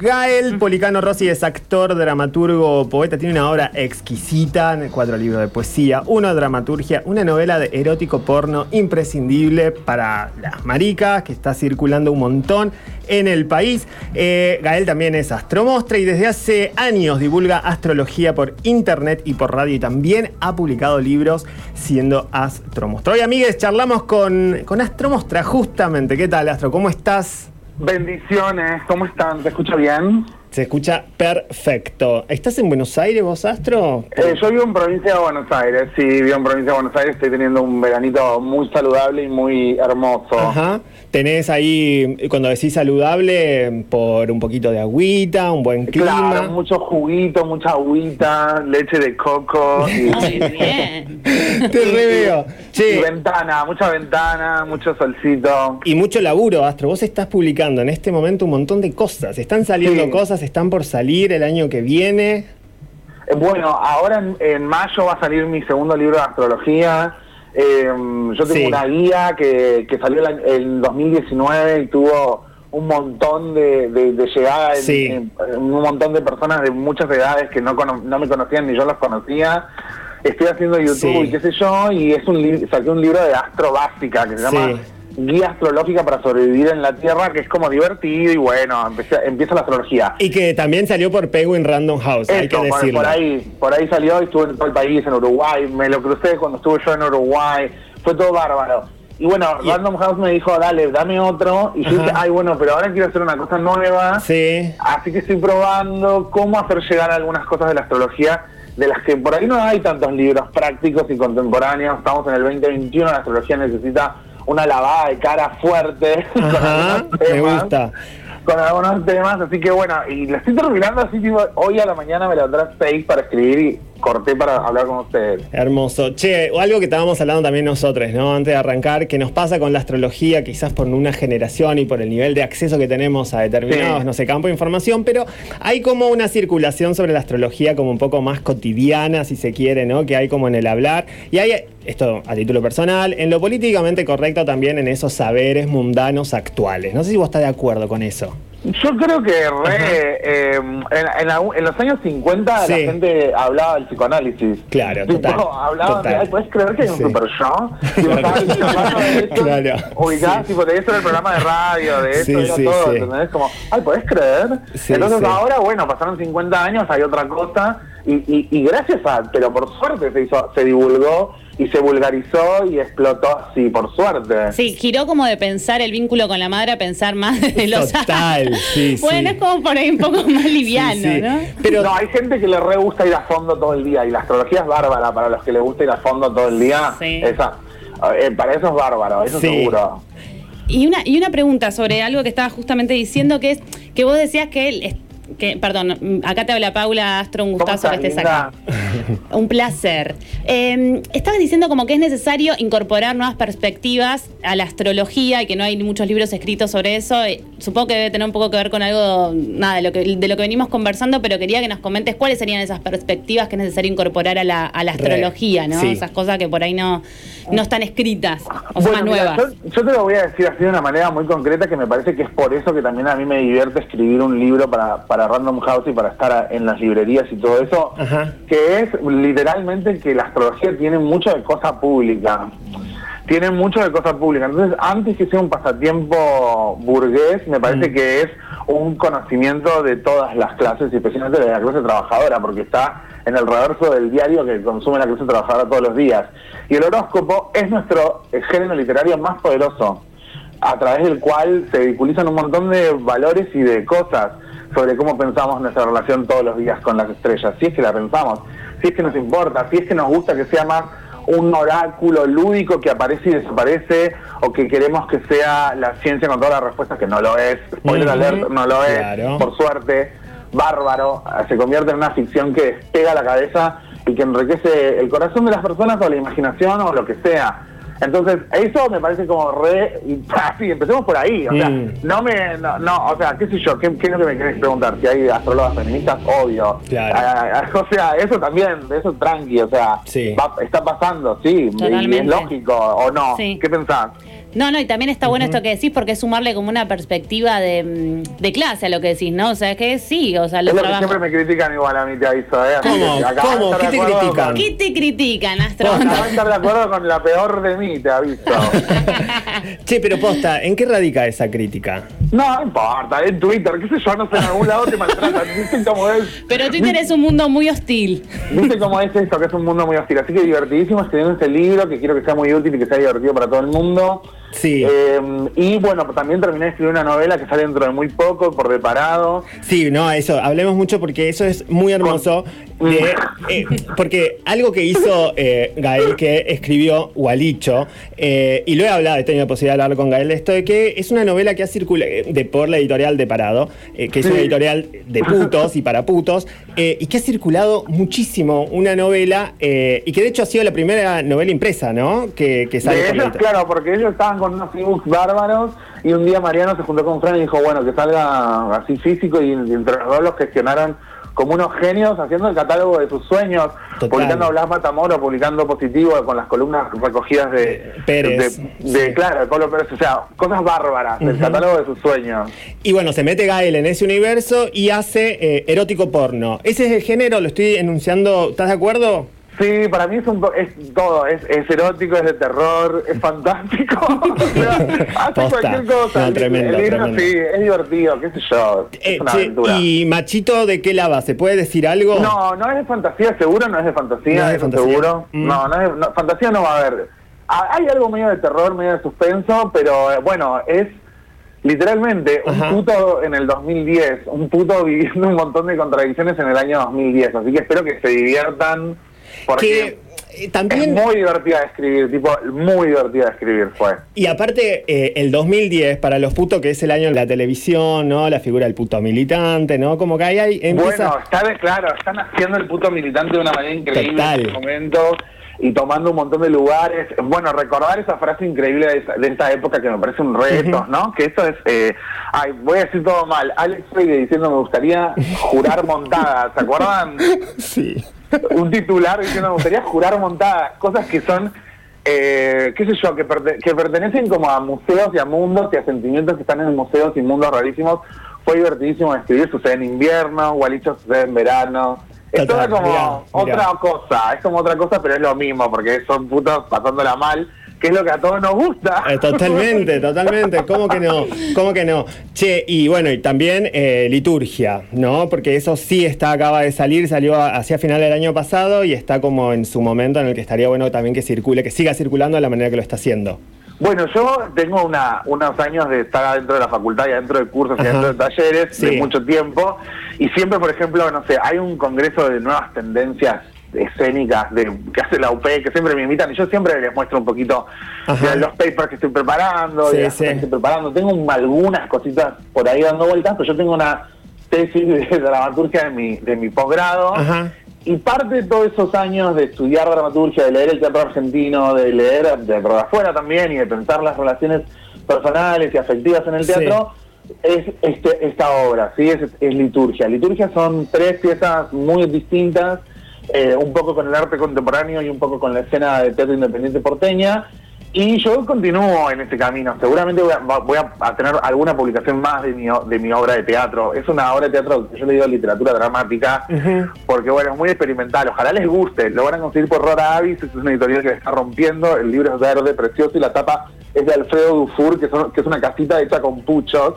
Gael Policano Rossi es actor, dramaturgo, poeta, tiene una obra exquisita, cuatro libros de poesía, una dramaturgia, una novela de erótico porno imprescindible para las maricas, que está circulando un montón en el país. Eh, Gael también es astromostra y desde hace años divulga astrología por internet y por radio y también ha publicado libros siendo astromostra. Hoy, amigues, charlamos con, con Astromostra justamente. ¿Qué tal, Astro? ¿Cómo estás? Bendiciones, ¿cómo están? ¿Se escucha bien? Se escucha perfecto. ¿Estás en Buenos Aires vos, Astro? Eh, yo vivo en provincia de Buenos Aires, sí, vivo en provincia de Buenos Aires, estoy teniendo un veranito muy saludable y muy hermoso. Ajá. Tenés ahí, cuando decís saludable, por un poquito de agüita, un buen clima. Claro, mucho juguito, mucha agüita, leche de coco. Y, Muy bien. Te re veo. y Che, ventana, mucha ventana, mucho solcito. y mucho laburo, Astro. Vos estás publicando en este momento un montón de cosas. Están saliendo Sí. cosas, están por salir el año que viene. Eh, Bueno, ahora en, en mayo va a salir mi segundo libro de astrología. Eh, yo tengo Sí. una guía que, que salió en 2019 y tuvo un montón de, de, de llegada en, Sí. en- en un montón de personas de muchas edades que no, cono- no me conocían ni yo los conocía. Estoy haciendo YouTube Sí. y qué sé yo, y es un saqué un libro de astro básica que se llama Guía Astrológica para Sobrevivir en la Tierra, que es como divertido y bueno, empecé- empieza la astrología. Y que también salió por Penguin Random House, hay que decirlo. por ahí, por ahí salió y estuve en todo el país, en Uruguay, me lo crucé cuando estuve yo en Uruguay, fue todo bárbaro. Y bueno, Y- Random House me dijo, dale, dame otro, y yo dije, ay bueno, pero ahora quiero hacer una cosa nueva, Sí. así que estoy probando cómo hacer llegar algunas cosas de la astrología, de las que por ahí no hay tantos libros prácticos y contemporáneos, estamos en el 2021, la astrología necesita una lavada de cara fuerte. con Ajá, algunos me gusta. con algunos temas, así que bueno, y lo estoy terminando así, tipo, hoy a la mañana me levanté a las 6 para escribir y corté para hablar con ustedes. Hermoso. Che, o algo que estábamos hablando también nosotros, ¿no? Antes de arrancar, que nos pasa con la astrología, quizás por una generación y por el nivel de acceso que tenemos a determinados, Sí. no sé, campo de información, pero hay como una circulación sobre la astrología como un poco más cotidiana, si se quiere, ¿no? Que hay como en el hablar. Y hay, esto a título personal, en lo políticamente correcto también en esos saberes mundanos actuales. No sé si vos estás de acuerdo con eso. Yo creo que re, eh, en, en la- en los años 50 Sí. la gente hablaba del psicoanálisis. Claro, Tipo, total, Hablaban total. de, ay, ¿puedes creer que hay un Sí. super show? Tipo, de eso, Claro, ubicás, sí. tipo, de era el programa de radio, de eso Sí, era todo. ¿entendés? Como, ay, ¿puedes creer? Entonces ahora, bueno, pasaron 50 años, hay otra cosa, y, y, y gracias a, pero por suerte se hizo, se divulgó y se vulgarizó y explotó así, por suerte. Sí, giró como de pensar el vínculo con la madre a pensar más de los Total, sí, sí. Bueno, es como por ahí un poco más liviano, Sí, sí. ¿no? Pero no, hay gente que le re gusta ir a fondo todo el día y la astrología es bárbara para los que les gusta ir a fondo todo el día. Sí. Esa, eh, para eso es bárbaro, eso Sí. seguro. Y una, y una pregunta sobre algo que estaba justamente diciendo, que es que vos decías que él... Que, perdón, acá te habla Paula Astro, un ¿Cómo gustazo que estés acá. Un placer. Eh, estabas diciendo como que es necesario incorporar nuevas perspectivas a la astrología y que no hay muchos libros escritos sobre eso. Eh, Supongo que debe tener un poco que ver con algo, nada, de lo que, de lo que venimos conversando, pero quería que nos comentes cuáles serían esas perspectivas que es necesario incorporar a la, a la Re, astrología, ¿no? sí. Esas cosas que por ahí no, no están escritas o son más mira, nuevas. yo, yo te lo voy a decir así de una manera muy concreta que me parece que es por eso que también a mí me divierte escribir un libro para, para Random House y para estar en las librerías y todo eso, Ajá. que es literalmente que la astrología tiene mucho de cosa pública. Tiene mucho de cosa pública. Entonces, antes que sea un pasatiempo burgués, me parece Mm. que es un conocimiento de todas las clases y especialmente de la clase trabajadora, porque está en el reverso del diario que consume la clase trabajadora todos los días. Y el horóscopo es nuestro eh, género literario más poderoso, a través del cual se vehiculizan un montón de valores y de cosas sobre cómo pensamos nuestra relación todos los días con las estrellas, si es que la pensamos, si es que nos importa, si es que nos gusta que sea más un oráculo lúdico que aparece y desaparece, o que queremos que sea la ciencia con todas las respuestas, que no lo es, spoiler alert, no lo es, Claro. por suerte, bárbaro, se convierte en una ficción que despega la cabeza y que enriquece el corazón de las personas o la imaginación o lo que sea. Entonces, eso me parece como re... Y así, empecemos por ahí. O sea, Mm. no me... No, no, o sea, qué sé yo, ¿qué, qué es lo que me querés preguntar? Si hay astrólogas feministas, obvio. Claro. Ah, ah, o sea, eso también, eso tranqui, o sea, Sí. va- está pasando, sí, y Totalmente. es lógico, ¿o no? Sí. ¿Qué pensás? No, no, y también está bueno esto que decís porque es sumarle como una perspectiva de, mm, de clase a lo que decís, ¿no? O sea, es que sí, o sea, Es los lo que trabajos... siempre me critican igual a mí, te aviso, ¿eh? ¿Cómo? que acabas de ¿Cómo? estar ¿Qué de te acuerdo critican? con- ¿Qué te critican, Astro? Acabas de estar de acuerdo con la peor de mí, te aviso. Che, pero posta, ¿en qué radica esa crítica? No, no importa, en Twitter, qué sé yo, no sé, en algún lado te maltratan. ¿Viste cómo es? Pero Twitter es un mundo muy hostil. ¿Viste cómo es esto? Que es un mundo muy hostil. Así que divertidísimo escribiendo este libro, que quiero que sea muy útil y que sea divertido para todo el mundo. Sí. Eh, y bueno, también terminé de escribir una novela que sale dentro de muy poco, por Deparado. Sí, no, eso, hablemos mucho porque eso es muy hermoso. de- eh, porque algo que hizo eh, Gael, que escribió Gualicho, eh, y lo he hablado, he tenido la posibilidad de hablar con Gael de esto, de que es una novela que ha circulado de, por la editorial de Parado, eh, que es Sí. una editorial de putos y para putos, eh, y que ha circulado muchísimo una novela, eh, y que de hecho ha sido la primera novela impresa, ¿no? Que, que sale De ellos, claro, porque ellos estaban con unos ebooks bárbaros y un día Mariano se juntó con Fran y dijo, bueno, que salga así físico y, entre los dos los gestionaron como unos genios haciendo el catálogo de sus sueños, Total. publicando a Blas Matamoro, publicando Positivo con las columnas recogidas de Pérez, de, de- sí. claro, de Pablo Pérez, o sea, cosas bárbaras, del Ujú. catálogo de sus sueños. Y bueno, se mete Gael en ese universo y hace eh, erótico porno. Ese es el género, lo estoy enunciando, ¿estás de acuerdo? Sí, para mí es, un, es todo, es, es erótico, es de terror, es fantástico. O sea, hace Posta. cualquier cosa. No, tremendo, el libro tremendo. sí, es divertido, qué sé yo, es Eh, una che, aventura. ¿Y Machito de qué lava? ¿Se puede decir algo? No, no es de fantasía, seguro no es de fantasía, No es de fantasía. seguro. Mm. No, no es, no, fantasía no va a haber. Ah, Hay algo medio de terror, medio de suspenso, pero eh, bueno, es literalmente un Ajá. puto en el 2010, un puto viviendo un montón de contradicciones en el año 2010, así que espero que se diviertan porque Que eh, también... es muy divertida de escribir, tipo, muy divertida de escribir fue. Y aparte, eh, el 2010, para los putos, que es el año de la televisión, ¿no? La figura del puto militante, ¿no? Como que ahí hay... empieza- Bueno, está de, claro, están haciendo el puto militante de una manera increíble Total. en este momento y tomando un montón de lugares. Bueno, recordar esa frase increíble de, esa- de esta época que me parece un reto, ¿no? Que eso es, eh, ay, voy a decir todo mal. Alex Freire diciendo me gustaría jurar montada, ¿se acuerdan? Sí. un titular diciendo me gustaría jurar montadas, cosas que son, eh, qué sé yo, que, perte- que pertenecen como a museos y a mundos y a sentimientos que están en museos y mundos rarísimos. Fue divertidísimo de escribir, sucede en invierno, Gualicho sucede en verano. Es toda como mirá, otra cosa, es como otra cosa, pero es lo mismo, porque son putos pasándola mal, que es lo que a todos nos gusta. Eh, totalmente, totalmente. ¿Cómo que no? ¿Cómo que no? Che, y bueno, y también eh, liturgia, ¿no? Porque eso sí está, acaba de salir, salió hacia final del año pasado y está como en su momento en el que estaría bueno también que circule, que siga circulando de la manera que lo está haciendo. Bueno, yo tengo una, unos años de estar adentro de la facultad y adentro de cursos y Ajá. adentro de talleres Sí. de mucho tiempo. Y siempre, por ejemplo, no sé, hay un congreso de nuevas tendencias escénicas de que hace la UP, que siempre me invitan y yo siempre les muestro un poquito de los papers que estoy preparando, Sí, de las sí. cosas que estoy preparando. Tengo un- algunas cositas por ahí dando vueltas, pero yo tengo una tesis de dramaturgia de mi, de mi posgrado. Y parte de todos esos años de estudiar dramaturgia, de leer el teatro argentino, de leer de, de afuera también y de pensar las relaciones personales y afectivas en el Sí. teatro, es este, esta obra, ¿sí? Es, es liturgia. Liturgia son tres piezas muy distintas, eh, un poco con el arte contemporáneo y un poco con la escena de teatro independiente porteña. Y yo continúo en este camino. Seguramente voy a, voy a- tener alguna publicación más de mi, de mi obra de teatro. Es una obra de teatro que yo le digo literatura dramática, porque bueno, es muy experimental. Ojalá les guste. Lo van a conseguir por Rora Avis, es una editorial que está rompiendo. El libro es verde, precioso, y la tapa es de Alfredo Dufour, que, son- que es una casita hecha con puchos,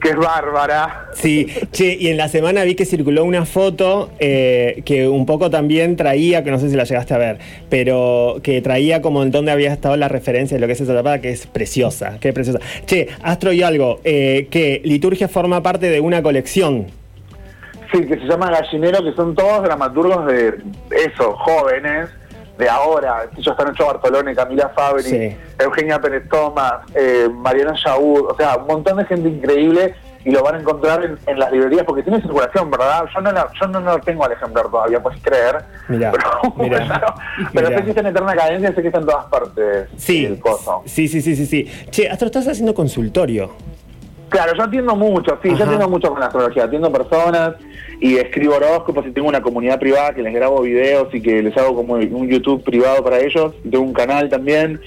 que es bárbara. Sí, che, y en la semana vi que circuló una foto eh, que un poco también traía, que no sé si la llegaste a ver, pero que traía como en dónde había estado la referencia de lo que es esa tapada, que es preciosa, que es preciosa. Che, Astro y algo, eh, que Liturgia forma parte de una colección. Sí, que se llama Gallinero, que son todos dramaturgos de eso, jóvenes, de ahora. Ellos están Ocho Bartolone, Camila Fabri, Sí. Eugenia Pérez Thomas, eh, Mariana Yaud, o sea, un montón de gente increíble y lo van a encontrar en, en las librerías porque tiene circulación, ¿verdad? Yo no, la- yo no, no tengo al ejemplar todavía, puedes creer. Mirá, pero mirá, pero mirá. sé que está en eterna cadencia, sé que está en todas partes Sí, el coso. sí, sí, sí, sí, sí. Che, Astro, estás haciendo consultorio. Claro, yo atiendo mucho, sí, Ajá. yo atiendo mucho con la astrología, atiendo personas y escribo horóscopos y tengo una comunidad privada que les grabo videos y que les hago como un YouTube privado para ellos y tengo un canal también.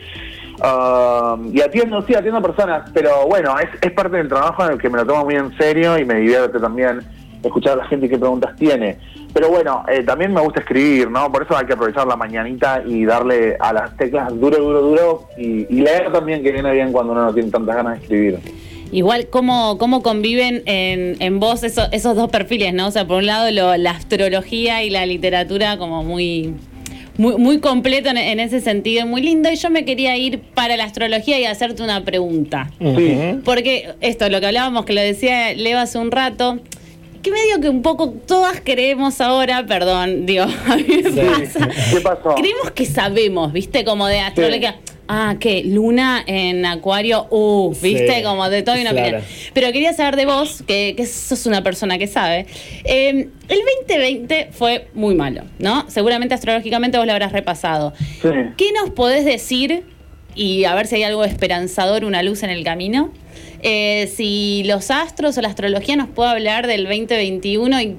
Um, y atiendo, sí, atiendo personas, pero bueno, es, es parte del trabajo en el que me lo tomo muy en serio y me divierte también escuchar a la gente qué preguntas tiene. Pero bueno, eh, también me gusta escribir, ¿no? Por eso hay que aprovechar la mañanita y darle a las teclas duro, duro, duro y, y leer también que viene bien cuando uno no tiene tantas ganas de escribir. Igual, ¿cómo, cómo conviven en, en vos eso- esos dos perfiles, no? O sea, por un lado lo- la astrología y la literatura como muy, muy, muy completo en, en ese sentido, muy lindo. Y yo me quería ir para la astrología y hacerte una pregunta. Sí. Porque esto, lo que hablábamos, que lo decía Leva hace un rato, que medio que un poco todas creemos ahora, perdón, digo, a mí me pasa. ¿Qué pasó? Creemos que sabemos, ¿viste? Como de astrología. Ah, ¿qué? Luna en Acuario, uh, ¿viste? Sí, Como de todo y una claro. opinión. Pero quería saber de vos, que, que sos una persona que sabe. eh, el 2020 fue muy malo, ¿no? Seguramente astrológicamente vos lo habrás repasado. Sí. ¿Qué nos podés decir? Y a ver si hay algo esperanzador, una luz en el camino. eh, si los astros o la astrología nos puede hablar del 2021 y,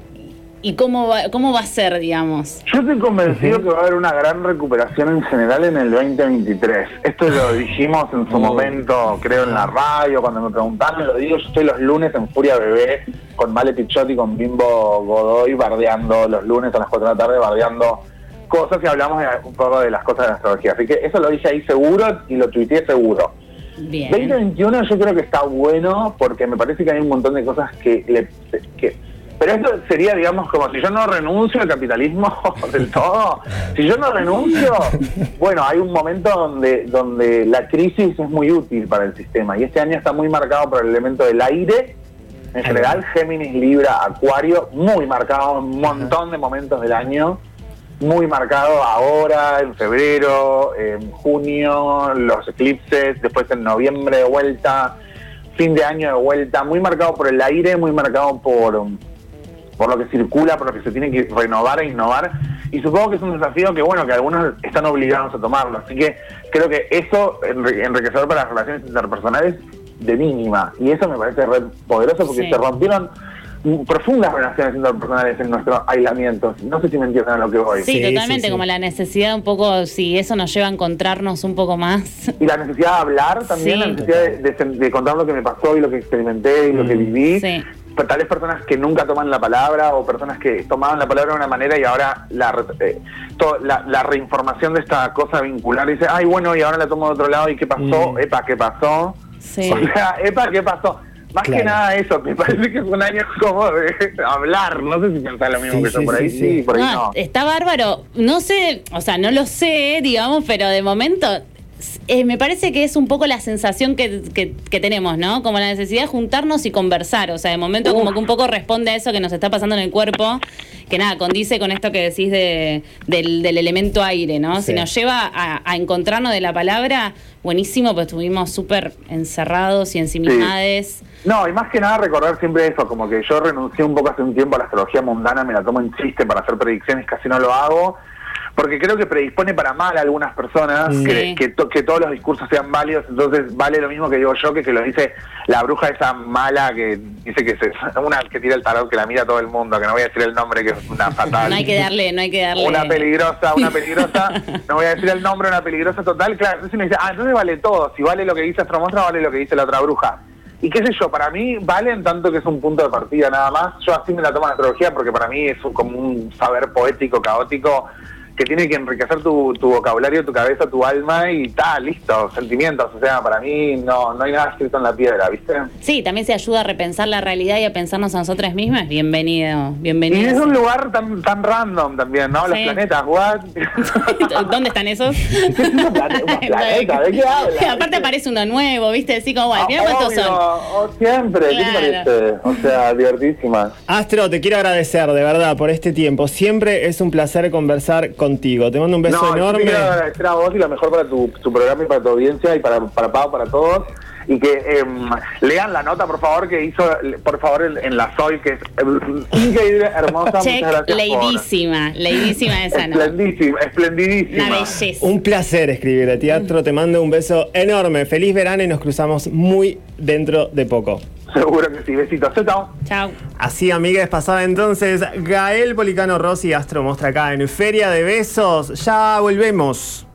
y cómo, va, cómo va a ser, digamos. Yo estoy convencido que va a haber una gran recuperación en general en el 2023. Esto lo dijimos en su momento, creo, en la radio, cuando me preguntaron, lo digo, yo estoy los lunes en Furia Bebé con Vale Pichotti, con Bimbo Godoy, bardeando los lunes a las 4 de la tarde, bardeando cosas y hablamos de- un poco de las cosas de la astrología. Así que eso lo dije ahí seguro y lo tuiteé seguro. Bien. 2021 yo creo que está bueno porque me parece que hay un montón de cosas que... Le, que pero esto sería, digamos, como si yo no renuncio al capitalismo del todo. Si yo no renuncio, bueno, hay un momento donde, donde la crisis es muy útil para el sistema. Y este año está muy marcado por el elemento del aire. En general, Géminis, Libra, Acuario, muy marcado en un montón de momentos del año muy marcado ahora, en febrero, en junio, los eclipses, después en noviembre de vuelta, fin de año de vuelta, muy marcado por el aire, muy marcado por, por lo que circula, por lo que se tiene que renovar e innovar. Y supongo que es un desafío que, bueno, que algunos están obligados a tomarlo. Así que creo que eso enri- enriquecedor para las relaciones interpersonales de mínima. Y eso me parece re poderoso porque Sí. se rompieron mm, profundas relaciones interpersonales en nuestro aislamiento. No sé si me entienden a lo que voy. Sí, Sí, totalmente, sí, sí. como la necesidad un poco, si eso nos lleva a encontrarnos un poco más. Y la necesidad de hablar también, Sí. la necesidad de, de- de contar lo que me pasó y lo que experimenté y lo que viví. Pero Tales personas que nunca toman la palabra o personas que tomaban la palabra de una manera y ahora la, re- eh, to- la, la reinformación de esta cosa vincular dice, ay, bueno, y ahora la tomo de otro lado y qué pasó, Mm. epa, qué pasó. Sí. O sea, epa, qué pasó. Más Claro. que nada eso, me parece que es un año como de hablar. No sé si pensás lo mismo Sí, que yo, sí, por ahí sí, sí, sí. por ahí No, no. Está bárbaro. No sé, o sea, no lo sé, digamos, pero de momento eh, me parece que es un poco la sensación que, que- que tenemos, ¿no? Como la necesidad de juntarnos y conversar. O sea, de momento como que un poco responde a eso que nos está pasando en el cuerpo, que nada, condice con esto que decís de, del, del elemento aire, ¿no? Sí. Si nos lleva a, a encontrarnos de la palabra, buenísimo, pues estuvimos súper encerrados y ensimismades. No, y más que nada recordar siempre eso, como que yo renuncié un poco hace un tiempo a la astrología mundana, me la tomo en chiste para hacer predicciones, casi no lo hago, porque creo que predispone para mal a algunas personas, Mm. que, que, to- que todos los discursos sean válidos, entonces vale lo mismo que digo yo, que que lo dice la bruja esa mala que dice que se, una que tira el tarot, que la mira todo el mundo, que no voy a decir el nombre, que es una fatal. No hay que darle, no hay que darle. Una peligrosa, una peligrosa, no voy a decir el nombre, una peligrosa total, claro, entonces uno dice, ah, entonces vale todo, si vale lo que dice Astromostra, vale lo que dice la otra bruja. Y qué sé yo, para mí vale en tanto que es un punto de partida nada más, yo así me la tomo la astrología porque para mí es un- como un saber poético, caótico, que tiene que enriquecer tu, tu vocabulario, tu cabeza, tu alma y tal, listo, sentimientos, o sea, para mí no, no hay nada escrito en la piedra, ¿viste? Sí, también se ayuda a repensar la realidad y a pensarnos a nosotras mismas. Bienvenido, Y bienvenido. es un lugar tan, tan random también, ¿no? Los Sí. planetas, what? ¿Dónde están esos? Un plane- un planeta, ¿de qué hablas? Aparte aparece uno nuevo, ¿viste? Así como, mira Ah, cuántos son. oh, siempre, ¿qué Claro. parece? O sea, divertísimas. Astro, te quiero agradecer de verdad por este tiempo. Siempre es un placer conversar contigo. Te mando un beso no, enorme. quiero agradecer a vos y lo mejor para tu, tu programa y para tu audiencia y para, para Pau, para todos. Y que em, lean la nota, por favor, que hizo, por favor, en, en la Soy, que es em, increíble, hermosa. Check, Muchas gracias leidísima, leidísima esa nota. Esplendísima, esplendidísima. Una belleza. Un placer escribir de teatro. Te mando un beso enorme. Feliz verano y nos cruzamos muy dentro de poco. Seguro que sí. Besitos. Chao, chao. Chao. Así, amigues, pasaba entonces Gael Policano Rossi, Astro Mostra acá en Feria de Besos. Ya volvemos.